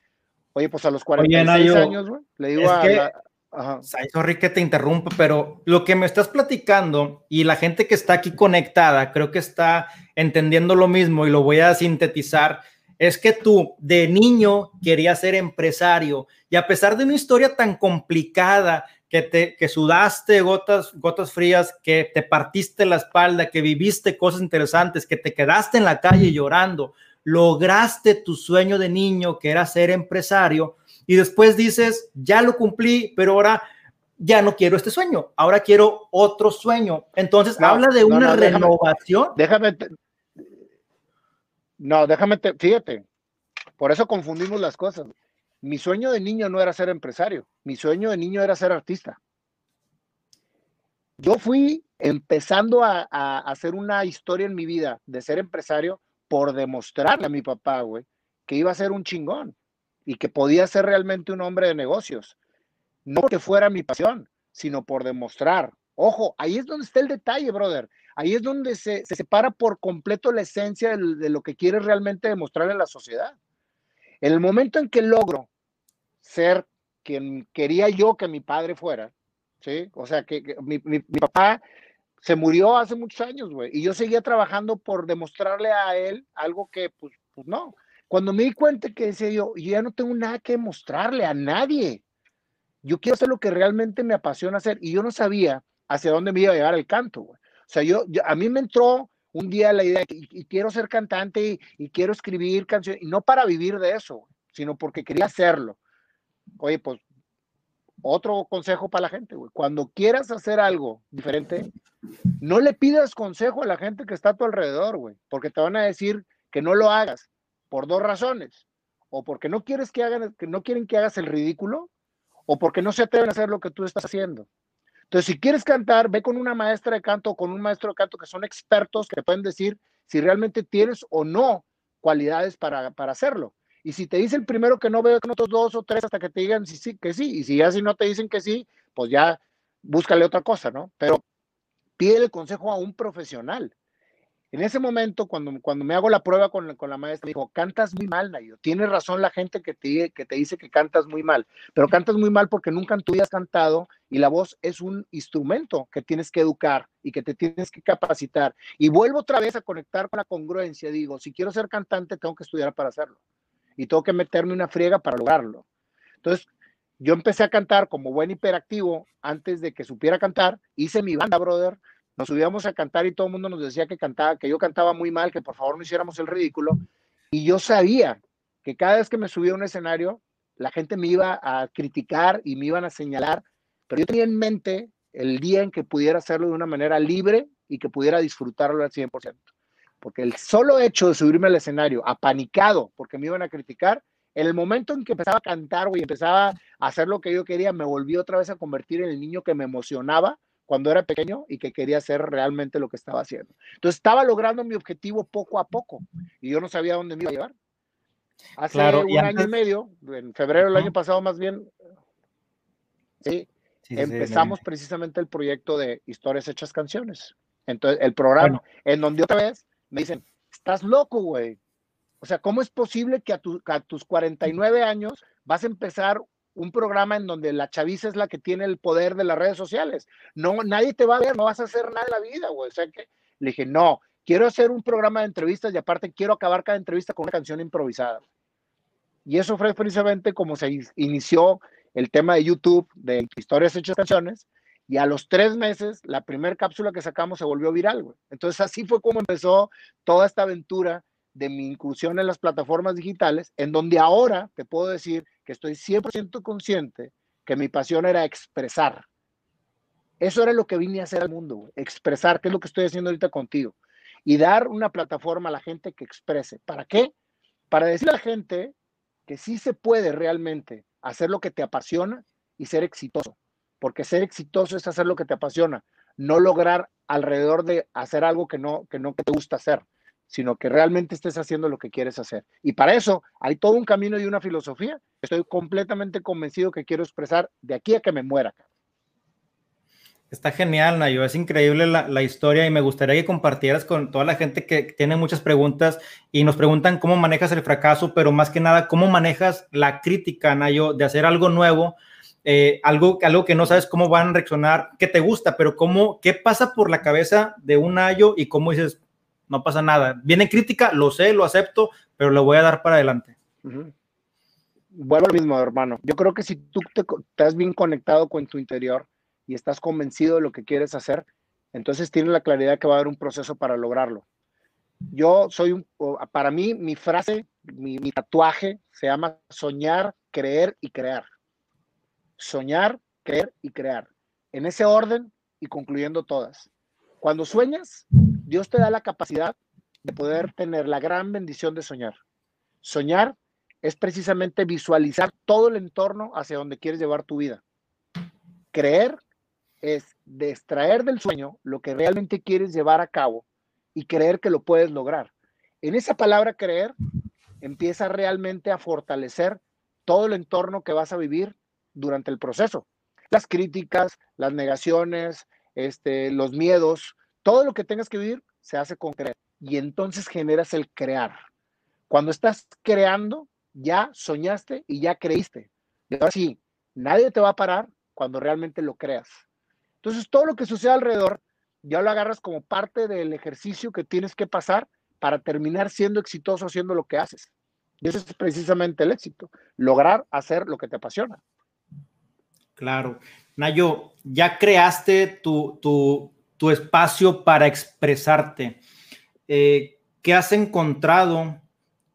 Oye, pues a los 46 años, güey, le digo a... Que, Sorry que te interrumpa, pero lo que me estás platicando y la gente que está aquí conectada, creo que está entendiendo lo mismo y lo voy a sintetizar, es que tú de niño querías ser empresario y a pesar de una historia tan complicada que te que sudaste gotas gotas frías, que te partiste la espalda, que viviste cosas interesantes, que te quedaste en la calle llorando, lograste tu sueño de niño, que era ser empresario, y después dices, ya lo cumplí, pero ahora ya no quiero este sueño, ahora quiero otro sueño. Entonces, habla de una renovación. Déjame, no, déjame, fíjate, por eso confundimos las cosas. Mi sueño de niño no era ser empresario, mi sueño de niño era ser artista. Yo fui empezando a hacer una historia en mi vida de ser empresario por demostrarle a mi papá, güey, que iba a ser un chingón y que podía ser realmente un hombre de negocios. No porque fuera mi pasión, sino por demostrar. Ojo, ahí es donde está el detalle, brother. Ahí es donde se, separa por completo la esencia de, lo que quieres realmente demostrarle a la sociedad. En el momento en que logro ser quien quería yo que mi padre fuera, ¿sí? O sea, que, mi, mi, papá se murió hace muchos años, güey. Y yo seguía trabajando por demostrarle a él algo que, pues, pues no. Cuando me di cuenta que decía yo, yo ya no tengo nada que mostrarle a nadie. Yo quiero hacer lo que realmente me apasiona hacer. Y yo no sabía hacia dónde me iba a llegar el canto, güey. O sea, yo, a mí me entró un día la idea y, y quiero ser cantante y, quiero escribir canciones, y no para vivir de eso, sino porque quería hacerlo. Oye, pues otro consejo para la gente, güey. Cuando quieras hacer algo diferente, no le pidas consejo a la gente que está a tu alrededor, güey, porque te van a decir que no lo hagas por dos razones. O porque no quieres que hagan, que no quieren que hagas el ridículo, o porque no se atreven a hacer lo que tú estás haciendo. Entonces, si quieres cantar, ve con una maestra de canto o con un maestro de canto que son expertos que te pueden decir si realmente tienes o no cualidades para, para hacerlo. Y si te dice el primero que no, veo con otros dos o tres hasta que te digan sí, sí, que sí. Y si ya si no te dicen que sí, pues ya búscale otra cosa, ¿no? Pero pide el consejo a un profesional. En ese momento, cuando, cuando me hago la prueba con, con la maestra, me dijo, cantas muy mal, Nayo. Tienes razón la gente que te, que te dice que cantas muy mal, pero cantas muy mal porque nunca en tu vida has cantado y la voz es un instrumento que tienes que educar y que te tienes que capacitar. Y vuelvo otra vez a conectar con la congruencia. Digo, si quiero ser cantante, tengo que estudiar para hacerlo y tengo que meterme una friega para lograrlo. Entonces, yo empecé a cantar como buen hiperactivo antes de que supiera cantar. Hice mi banda, brother. Nos subíamos a cantar y todo el mundo nos decía que cantaba, que yo cantaba muy mal, que por favor no hiciéramos el ridículo. Y yo sabía que cada vez que me subía a un escenario, la gente me iba a criticar y me iban a señalar, pero yo tenía en mente el día en que pudiera hacerlo de una manera libre y que pudiera disfrutarlo al 100% porque el solo hecho de subirme al escenario apanicado porque me iban a criticar, en el momento en que empezaba a cantar, y empezaba a hacer lo que yo quería, me volví otra vez a convertir en el niño que me emocionaba cuando era pequeño y que quería hacer realmente lo que estaba haciendo. Entonces estaba logrando mi objetivo poco a poco y yo no sabía dónde me iba a llevar. Hace un año y medio, en febrero del año pasado más bien, sí, empezamos precisamente el proyecto de Historias Hechas Canciones. Entonces, el programa, en donde otra vez me dicen, estás loco, güey. O sea, ¿cómo es posible que a, tus 49 años vas a empezar un programa en donde la chaviza es la que tiene el poder de las redes sociales? No, nadie te va a ver, no vas a hacer nada en la vida, güey. O sea que le dije, no, quiero hacer un programa de entrevistas y aparte quiero acabar cada entrevista con una canción improvisada. Y eso fue precisamente como se inició el tema de YouTube de historias hechas canciones y a los tres meses, la primera cápsula que sacamos se volvió viral, güey. Entonces así fue como empezó toda esta aventura de mi inclusión en las plataformas digitales, en donde ahora te puedo decir que estoy 100% consciente que mi pasión era expresar. Eso era lo que vine a hacer al mundo, expresar, que es lo que estoy haciendo ahorita contigo. Y dar una plataforma a la gente que exprese. ¿Para qué? Para decir a la gente que sí se puede realmente hacer lo que te apasiona y ser exitoso porque ser exitoso es hacer lo que te apasiona, no lograr alrededor de hacer algo que no, que no te gusta hacer, sino que realmente estés haciendo lo que quieres hacer. Y para eso hay todo un camino y una filosofía. Estoy completamente convencido que quiero expresar de aquí a que me muera. Está genial, Nayo. Es increíble la, historia y me gustaría que compartieras con toda la gente que tiene muchas preguntas y nos preguntan cómo manejas el fracaso, pero más que nada, cómo manejas la crítica, Nayo, de hacer algo nuevo eh, algo, algo que no sabes cómo van a reaccionar, que te gusta, pero cómo, qué pasa por la cabeza de un ayo y cómo dices, no pasa nada. Viene crítica, lo sé, lo acepto, pero lo voy a dar para adelante. Vuelvo al mismo, hermano. Yo creo que si tú te, estás bien conectado con tu interior y estás convencido de lo que quieres hacer, entonces tienes la claridad que va a haber un proceso para lograrlo. Yo soy un, para mí, mi frase, mi tatuaje se llama soñar, creer y crear soñar, creer y crear. En ese orden y concluyendo todas. Cuando sueñas, Dios te da la capacidad de poder tener la gran bendición de soñar. Soñar es precisamente visualizar todo el entorno hacia donde quieres llevar tu vida. Creer es extraer del sueño lo que realmente quieres llevar a cabo y creer que lo puedes lograr. En esa palabra creer empieza realmente a fortalecer todo el entorno que vas a vivir durante el proceso. Las críticas, las negaciones, este, los miedos, todo lo que tengas que vivir se hace con creer. Y entonces generas el crear. Cuando estás creando, ya soñaste y ya creíste. Y ahora sí, nadie te va a parar cuando realmente lo creas. Entonces, todo lo que sucede alrededor, ya lo agarras como parte del ejercicio que tienes que pasar para terminar siendo exitoso haciendo lo que haces. Y ese es precisamente el éxito, lograr hacer lo que te apasiona. Claro. Nayo, ya creaste tu, tu, espacio para expresarte. Eh, ¿Qué has encontrado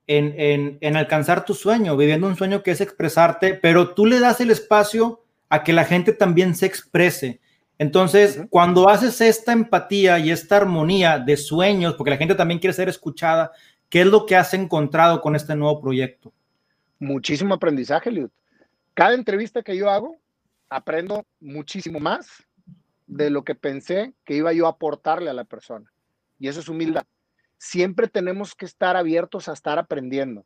en, en, alcanzar tu sueño, viviendo un sueño que es expresarte, pero tú le das el espacio a que la gente también se exprese. Entonces, cuando haces esta empatía y esta armonía de sueños, porque la gente también quiere ser escuchada, ¿qué es lo que has encontrado con este nuevo proyecto? Muchísimo aprendizaje, Liud. Cada entrevista que yo hago, aprendo muchísimo más de lo que pensé que iba yo a aportarle a la persona. Y eso es humildad. Siempre tenemos que estar abiertos a estar aprendiendo.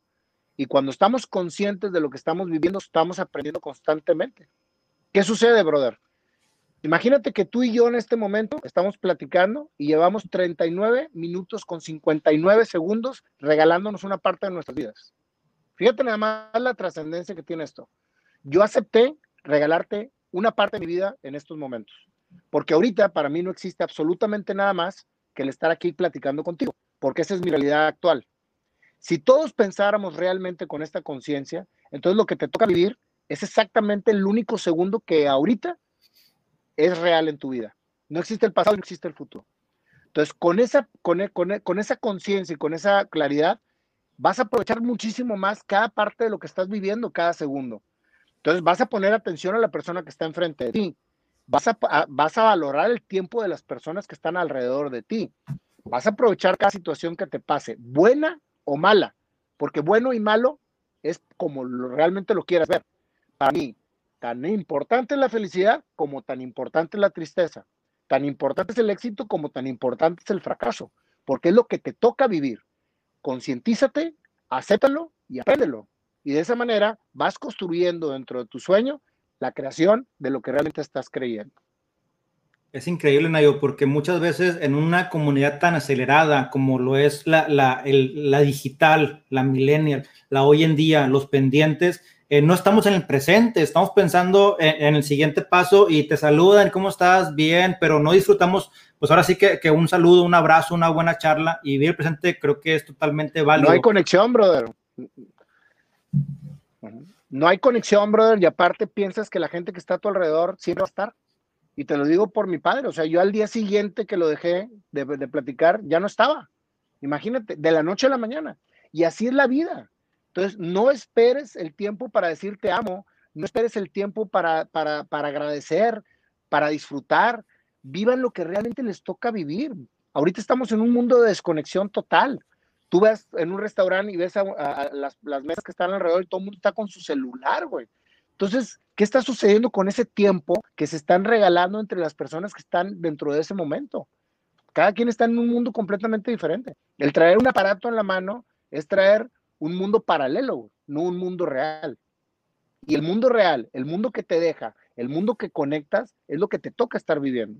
Y cuando estamos conscientes de lo que estamos viviendo, estamos aprendiendo constantemente. ¿Qué sucede, brother? Imagínate que tú y yo en este momento estamos platicando y llevamos 39 minutos con 59 segundos regalándonos una parte de nuestras vidas. Fíjate nada más la trascendencia que tiene esto. Yo acepté regalarte una parte de mi vida en estos momentos, porque ahorita para mí no existe absolutamente nada más que el estar aquí platicando contigo, porque esa es mi realidad actual. Si todos pensáramos realmente con esta conciencia, entonces lo que te toca vivir es exactamente el único segundo que ahorita es real en tu vida. No existe el pasado, no existe el futuro. Entonces, con esa, con, e, con, e, con esa conciencia y con esa claridad, vas a aprovechar muchísimo más cada parte de lo que estás viviendo cada segundo. Entonces, vas a poner atención a la persona que está enfrente de ti. Vas a, vas a valorar el tiempo de las personas que están alrededor de ti. Vas a aprovechar cada situación que te pase, buena o mala, porque bueno y malo es como realmente lo quieras ver. Para mí, Tan importante es la felicidad como tan importante es la tristeza. Tan importante es el éxito como tan importante es el fracaso, porque es lo que te toca vivir. Concientízate, acéptalo y apréndelo. Y de esa manera vas construyendo dentro de tu sueño la creación de lo que realmente estás creyendo. Es increíble, Nayo, porque muchas veces en una comunidad tan acelerada como lo es la, la, la digital, la millennial, la hoy en día, los pendientes, eh, no estamos en el presente, estamos pensando en, el siguiente paso y te saludan, ¿cómo estás? Bien, pero no disfrutamos, pues ahora sí que, un saludo, un abrazo, una buena charla y vivir el presente creo que es totalmente válido. No hay conexión, brother. No hay conexión, brother, y aparte piensas que la gente que está a tu alrededor siempre va a estar. Y te lo digo por mi padre, o sea, yo al día siguiente que lo dejé de, de platicar, ya no estaba. Imagínate, de la noche a la mañana. Y así es la vida. Entonces, no esperes el tiempo para decir te amo, no esperes el tiempo para, para, para agradecer, para disfrutar. Vivan lo que realmente les toca vivir. Ahorita estamos en un mundo de desconexión total. Tú ves en un restaurante y ves a, las, mesas que están alrededor y todo el mundo está con su celular, güey. Entonces, ¿qué está sucediendo con ese tiempo que se están regalando entre las personas que están dentro de ese momento? Cada quien está en un mundo completamente diferente. El traer un aparato en la mano es traer un mundo paralelo, no un mundo real. Y el mundo real, el mundo que te deja, el mundo que conectas, es lo que te toca estar viviendo.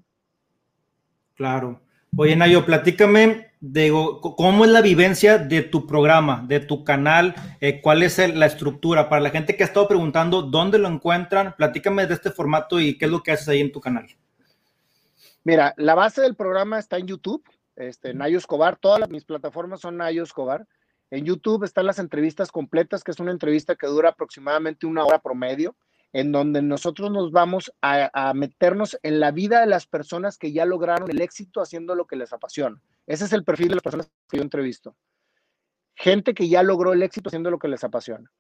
Claro. Oye, Nayo, platícame de cómo es la vivencia de tu programa, de tu canal, eh, cuál es la estructura. Para la gente que ha estado preguntando dónde lo encuentran, platícame de este formato y qué es lo que haces ahí en tu canal. Mira, la base del programa está en YouTube, este, Nayo Escobar, todas mis plataformas son Nayo Escobar. En YouTube están las entrevistas completas, que es una entrevista que dura aproximadamente una hora promedio, en donde nosotros nos vamos a, meternos en la vida de las personas que ya lograron el éxito haciendo lo que les apasiona. Ese es el perfil de las personas que yo entrevisto. Gente que ya logró el éxito haciendo lo que les apasiona.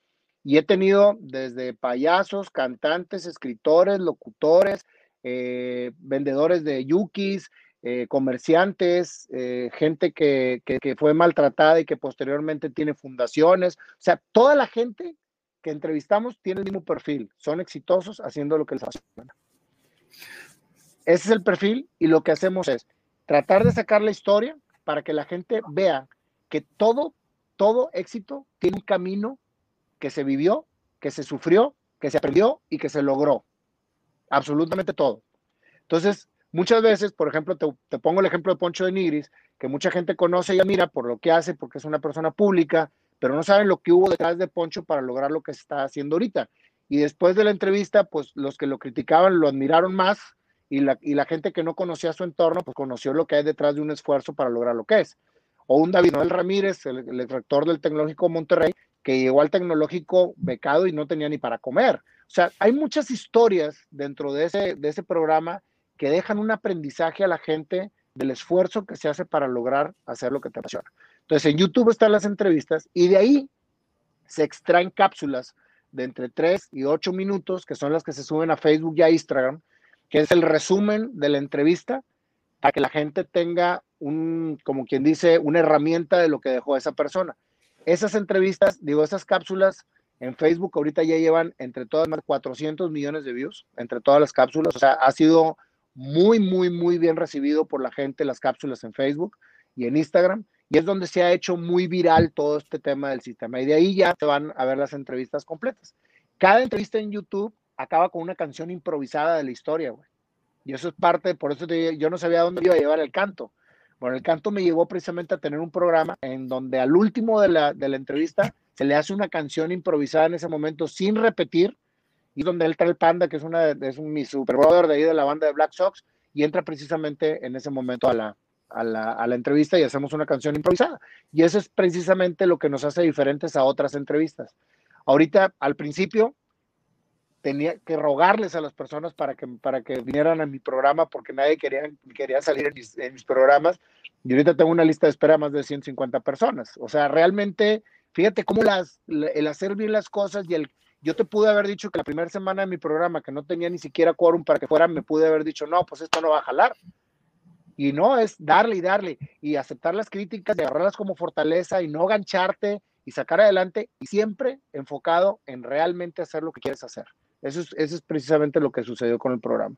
Y he tenido desde payasos, cantantes, escritores, locutores, eh, vendedores de yukis, eh, comerciantes, eh, gente que, fue maltratada y que posteriormente tiene fundaciones. O sea, toda la gente que entrevistamos tiene el mismo perfil, son exitosos haciendo lo que les apasiona. Ese es el perfil y lo que hacemos es tratar de sacar la historia para que la gente vea que todo, todo éxito tiene un camino que se vivió, que se sufrió, que se aprendió y que se logró. Absolutamente todo. Entonces, Muchas veces, por ejemplo, te, pongo el ejemplo de Poncho de Nigris, que mucha gente conoce y admira por lo que hace, porque es una persona pública, pero no saben lo que hubo detrás de Poncho para lograr lo que se está haciendo ahorita. Y después de la entrevista, pues los que lo criticaban lo admiraron más y la, gente que no conocía su entorno, pues conoció lo que hay detrás de un esfuerzo para lograr lo que es. O un David Noel Ramírez, el, el del Tecnológico Monterrey, que llegó al tecnológico becado y no tenía ni para comer. O sea, hay muchas historias dentro de ese, de ese programa que dejan un aprendizaje a la gente del esfuerzo que se hace para lograr hacer lo que te apasiona. Entonces, en YouTube están las entrevistas y de ahí se extraen cápsulas de entre 3 y 8 minutos, que son las que se suben a Facebook y a Instagram, que es el resumen de la entrevista, para que la gente tenga un, como quien dice, una herramienta de lo que dejó esa persona. Esas entrevistas, digo, esas cápsulas en Facebook ahorita ya llevan entre todas más 400 millones de views, entre todas las cápsulas, o sea, ha sido muy, muy, muy bien recibido por la gente las cápsulas en Facebook y en Instagram y es donde se ha hecho muy viral todo este tema del sistema. Y de ahí ya se van a ver las entrevistas completas. Cada entrevista en YouTube acaba con una canción improvisada de la historia, güey. Y eso es parte, por eso yo no sabía dónde iba a llevar el canto. Bueno, el canto me llevó precisamente a tener un programa en donde al último de la, de la entrevista se le hace una canción improvisada en ese momento sin repetir, y donde él trae el panda, que es, una, es un, mi super brother de ahí de la banda de Black Sox, y entra precisamente en ese momento a la, a la, entrevista y hacemos una canción improvisada. Y eso es precisamente lo que nos hace diferentes a otras entrevistas. Ahorita, al principio, tenía que rogarles a las personas para que, para que vinieran a mi programa porque nadie quería, quería salir en mis, programas. Y ahorita tengo una lista de espera más de 150 personas. O sea, realmente, fíjate cómo las, el hacer bien las cosas y el... Yo te pude haber dicho que la primera semana de mi programa, que no tenía ni siquiera quórum para que fuera, me pude haber dicho, no, pues esto no va a jalar. Y no es darle y darle y aceptar las críticas, y agarrarlas como fortaleza y no gancharte y sacar adelante y siempre enfocado en realmente hacer lo que quieres hacer. Eso es, eso es precisamente lo que sucedió con el programa.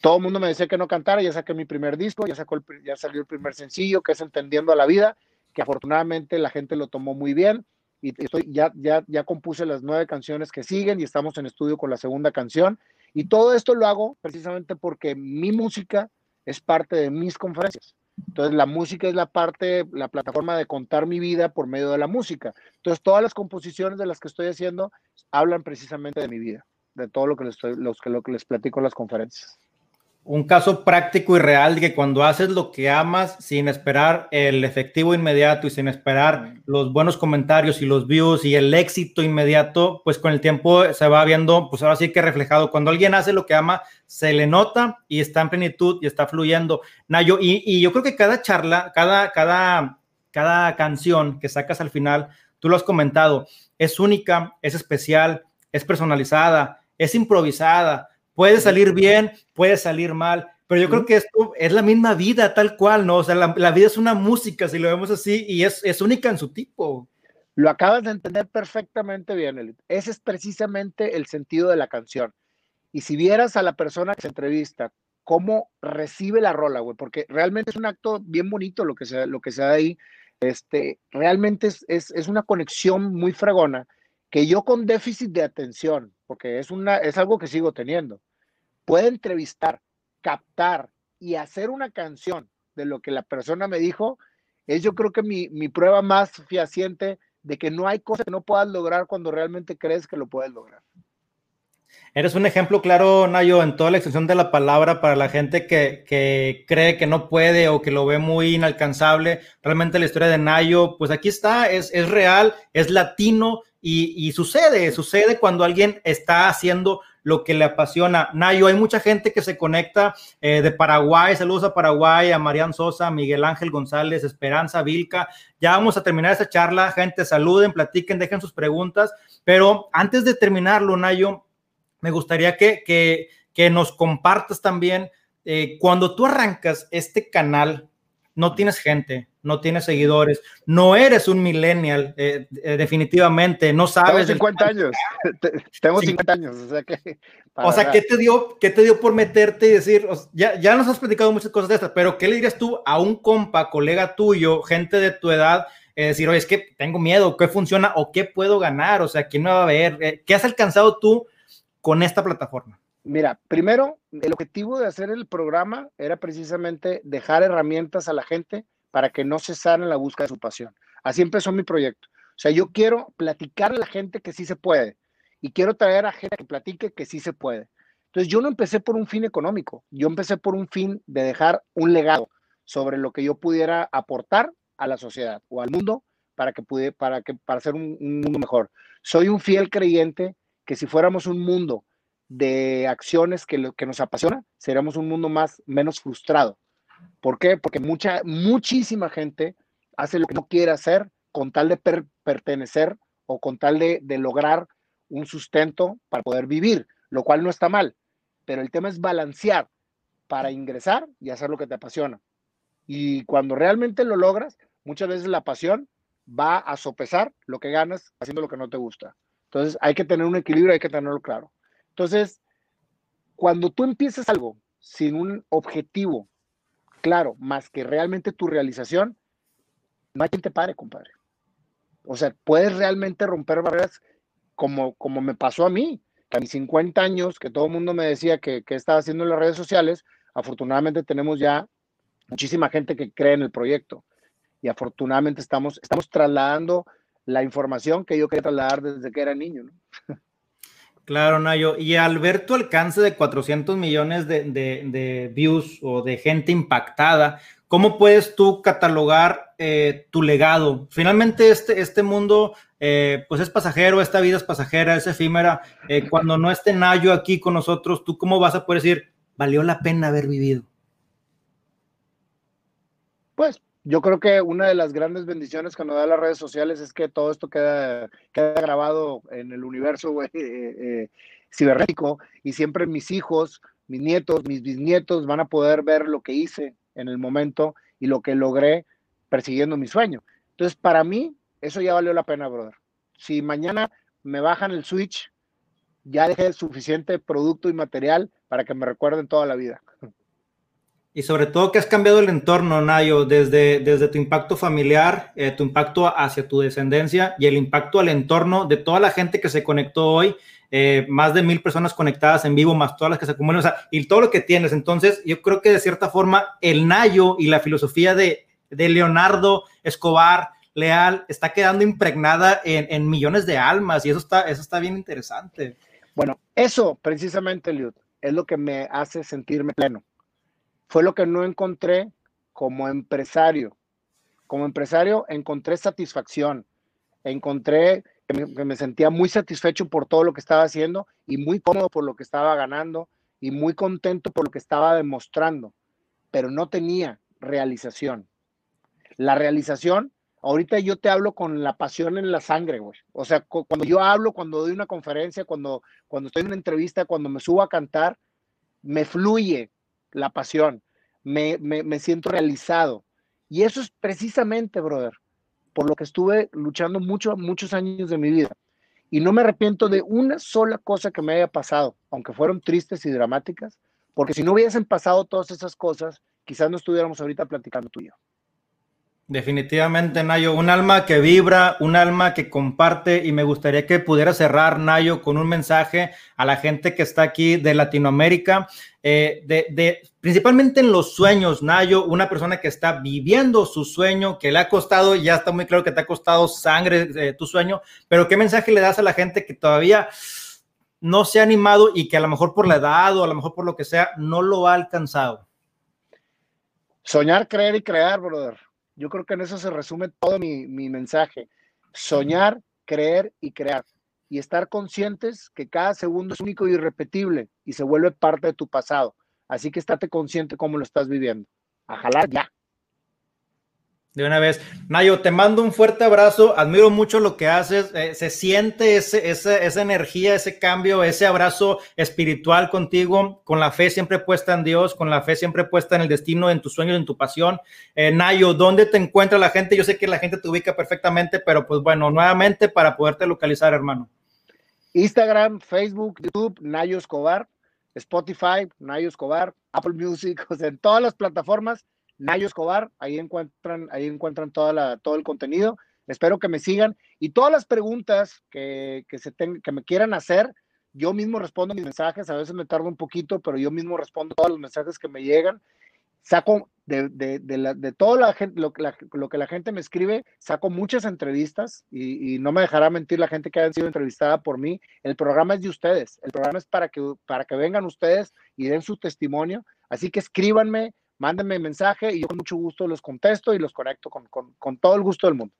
Todo el mundo me decía que no cantara, ya saqué mi primer disco, ya, sacó ya salió el primer sencillo, que es Entendiendo a la Vida, que afortunadamente la gente lo tomó muy bien y estoy, ya, ya, ya compuse las nueve canciones que siguen y estamos en estudio con la segunda canción. Y todo esto lo hago precisamente porque mi música es parte de mis conferencias. Entonces, la música es la parte, la plataforma de contar mi vida por medio de la música. Entonces, todas las composiciones de las que estoy haciendo hablan precisamente de mi vida, de todo lo que les, estoy, los, que, lo que les platico en las conferencias un caso práctico y real de que cuando haces lo que amas sin esperar el efectivo inmediato y sin esperar los buenos comentarios y los views y el éxito inmediato, pues con el tiempo se va viendo, pues ahora sí que reflejado. Cuando alguien hace lo que ama, se le nota y está en plenitud y está fluyendo. Nayo, y, y yo creo que cada charla, cada, cada, cada canción que sacas al final, tú lo has comentado, es única, es especial, es personalizada, es improvisada Puede salir bien, puede salir mal, pero yo creo que esto es la misma vida tal cual, ¿no? O sea, la, vida es una música, si lo vemos así, y es, es única en su tipo. Lo acabas de entender perfectamente bien, Elit. Ese es precisamente el sentido de la canción. Y si vieras a la persona que se entrevista, cómo recibe la rola, güey, porque realmente es un acto bien bonito lo que se, lo que se da ahí. Este, realmente es, es, es una conexión muy fregona que yo con déficit de atención, porque es, una, es algo que sigo teniendo, puede entrevistar, captar y hacer una canción de lo que la persona me dijo, es yo creo que mi, mi prueba más fehaciente de que no hay cosa que no puedas lograr cuando realmente crees que lo puedes lograr. Eres un ejemplo claro, Nayo, en toda la extensión de la palabra para la gente que, que, cree que no puede o que lo ve muy inalcanzable. Realmente la historia de Nayo, pues aquí está, es, es real, es latino y, sucede, sucede cuando alguien está haciendo lo que le apasiona. Nayo, hay mucha gente que se conecta eh, de Paraguay, saludos a Paraguay, a Marian Sosa, Miguel Ángel González, Esperanza Vilca. Ya vamos a terminar esta charla, gente, saluden, platiquen, dejen sus preguntas, pero antes de terminarlo, Nayo, me gustaría que, que, nos compartas también, eh, cuando tú arrancas este canal, no tienes gente, no tienes seguidores, no eres un millennial, eh, eh, definitivamente, no sabes. Tengo 50 años, tengo 50 años, o sea que. O sea, ¿qué te, dio, ¿qué te dio por meterte y decir, ya, ya nos has platicado muchas cosas de estas, pero ¿qué le dirías tú a un compa, colega tuyo, gente de tu edad? Eh, decir, oye, es que tengo miedo, ¿qué funciona o qué puedo ganar? O sea, ¿quién me va a ver? ¿Qué has alcanzado tú con esta plataforma? Mira, primero, el objetivo de hacer el programa era precisamente dejar herramientas a la gente para que no cesaran la búsqueda de su pasión. Así empezó mi proyecto. O sea, yo quiero platicar a la gente que sí se puede y quiero traer a gente que platique que sí se puede. Entonces, yo no empecé por un fin económico, yo empecé por un fin de dejar un legado sobre lo que yo pudiera aportar a la sociedad o al mundo para que pudiera, para que para un, un mundo mejor. Soy un fiel creyente que si fuéramos un mundo de acciones que, lo, que nos apasiona, seríamos un mundo más, menos frustrado. ¿Por qué? Porque mucha, muchísima gente hace lo que no quiere hacer con tal de pertenecer o con tal de, de, lograr un sustento para poder vivir, lo cual no está mal, pero el tema es balancear para ingresar y hacer lo que te apasiona. Y cuando realmente lo logras, muchas veces la pasión va a sopesar lo que ganas haciendo lo que no te gusta. Entonces hay que tener un equilibrio, hay que tenerlo claro. Entonces, cuando tú empiezas algo sin un objetivo claro, más que realmente tu realización, no hay quien te pare, compadre. O sea, puedes realmente romper barreras como, como me pasó a mí, que a mis 50 años, que todo el mundo me decía que, que estaba haciendo en las redes sociales, afortunadamente tenemos ya muchísima gente que cree en el proyecto y afortunadamente estamos, estamos trasladando la información que yo quería trasladar desde que era niño. ¿no? Claro, Nayo. Y al ver tu alcance de 400 millones de, de, views o de gente impactada, ¿cómo puedes tú catalogar eh, tu legado? Finalmente, este, este mundo, eh, pues es pasajero, esta vida es pasajera, es efímera. Eh, cuando no esté Nayo aquí con nosotros, ¿tú cómo vas a poder decir, valió la pena haber vivido? Pues yo creo que una de las grandes bendiciones que nos da las redes sociales es que todo esto queda, grabado en el universo eh, eh, cibernético y siempre mis hijos, mis nietos, mis bisnietos van a poder ver lo que hice en el momento y lo que logré persiguiendo mi sueño. Entonces, para mí, eso ya valió la pena, brother. Si mañana me bajan el switch, ya dejé suficiente producto y material para que me recuerden toda la vida. Y sobre todo que has cambiado el entorno, Nayo, desde, desde tu impacto familiar, eh, tu impacto hacia tu descendencia y el impacto al entorno de toda la gente que se conectó hoy, eh, más de mil personas conectadas en vivo, más todas las que se acumulan, o sea, y todo lo que tienes. Entonces, yo creo que de cierta forma el Nayo y la filosofía de, de Leonardo Escobar Leal está quedando impregnada en, en, millones de almas y eso está, eso está bien interesante. Bueno, eso precisamente, Liud, es lo que me hace sentirme pleno fue lo que no encontré como empresario. Como empresario encontré satisfacción, encontré que me, sentía muy satisfecho por todo lo que estaba haciendo y muy cómodo por lo que estaba ganando y muy contento por lo que estaba demostrando, pero no tenía realización. La realización, ahorita yo te hablo con la pasión en la sangre, güey. O sea, cuando yo hablo, cuando doy una conferencia, cuando, cuando estoy en una entrevista, cuando me subo a cantar, me fluye, la pasión, me, siento realizado. Y eso es precisamente, brother, por lo que estuve luchando mucho, muchos años de mi vida. Y no me arrepiento de una sola cosa que me haya pasado, aunque fueron tristes y dramáticas, porque si no hubiesen pasado todas esas cosas, quizás no estuviéramos ahorita platicando tú y yo. Definitivamente, Nayo, un alma que vibra, un alma que comparte y me gustaría que pudiera cerrar, Nayo, con un mensaje a la gente que está aquí de Latinoamérica, eh, de, principalmente en los sueños, Nayo, una persona que está viviendo su sueño, que le ha costado, ya está muy claro que te ha costado sangre eh, tu sueño, pero ¿qué mensaje le das a la gente que todavía no se ha animado y que a lo mejor por la edad o a lo mejor por lo que sea, no lo ha alcanzado? Soñar, creer y crear, brother yo creo que en eso se resume todo mi, mensaje. Soñar, creer y crear. Y estar conscientes que cada segundo es único y irrepetible y se vuelve parte de tu pasado. Así que estate consciente cómo lo estás viviendo. A jalar ya de una vez. Nayo, te mando un fuerte abrazo, admiro mucho lo que haces, eh, se siente ese, esa energía, ese cambio, ese abrazo espiritual contigo, con la fe siempre puesta en Dios, con la fe siempre puesta en el destino, en tus sueños, en tu pasión. Eh, Nayo, ¿dónde te encuentra la gente? Yo sé que la gente te ubica perfectamente, pero pues bueno, nuevamente para poderte localizar, hermano. Instagram, Facebook, YouTube, Nayo Escobar, Spotify, Nayo Escobar, Apple Music, o sea, en todas las plataformas Nayo Escobar, ahí encuentran, ahí encuentran toda la, todo el contenido. Espero que me sigan y todas las preguntas que, se que me quieran hacer, yo mismo respondo mis mensajes, a veces me tardo un poquito, pero yo mismo respondo todos los mensajes que me llegan. Saco de, de, de, la, de todo la lo, lo, que la gente me escribe, saco muchas entrevistas y, y, no me dejará mentir la gente que haya sido entrevistada por mí. El programa es de ustedes, el programa es para que, para que vengan ustedes y den su testimonio. Así que escríbanme, mándenme mensaje y yo con mucho gusto los contesto y los conecto con, con, todo el gusto del mundo.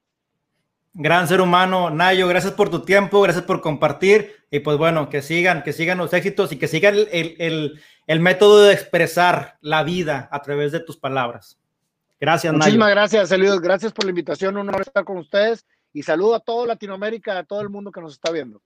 Gran ser humano, Nayo, gracias por tu tiempo, gracias por compartir y pues bueno, que sigan, que sigan los éxitos y que sigan el, el, el método de expresar la vida a través de tus palabras. Gracias, Muchísimas gracias, Eliud. Gracias por la invitación. Un honor estar con ustedes y saludo a toda Latinoamérica, a todo el mundo que nos está viendo.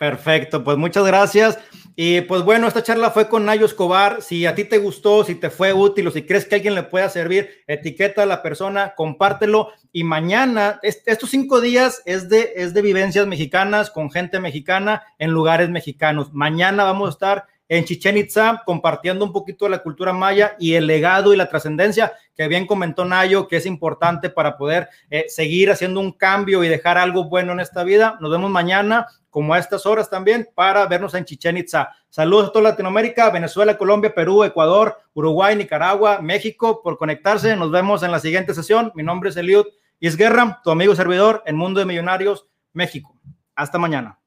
Perfecto, pues muchas gracias. Y pues bueno, esta charla fue con Nayo Escobar. Si a ti te gustó, si te fue útil o si crees que alguien le pueda servir, etiqueta a la persona, compártelo. Y mañana, estos cinco días es de, es de vivencias mexicanas con gente mexicana en lugares mexicanos. Mañana vamos a estar en Chichen Itza, compartiendo un poquito de la cultura maya y el legado y la trascendencia que bien comentó Nayo, que es importante para poder eh, seguir haciendo un cambio y dejar algo bueno en esta vida. Nos vemos mañana, como a estas horas también, para vernos en Chichen Itza. Saludos a toda Latinoamérica, Venezuela, Colombia, Perú, Ecuador, Uruguay, Nicaragua, México, por conectarse. Nos vemos en la siguiente sesión. Mi nombre es Eliud Isguerra, tu amigo servidor en Mundo de Millonarios, México. Hasta mañana.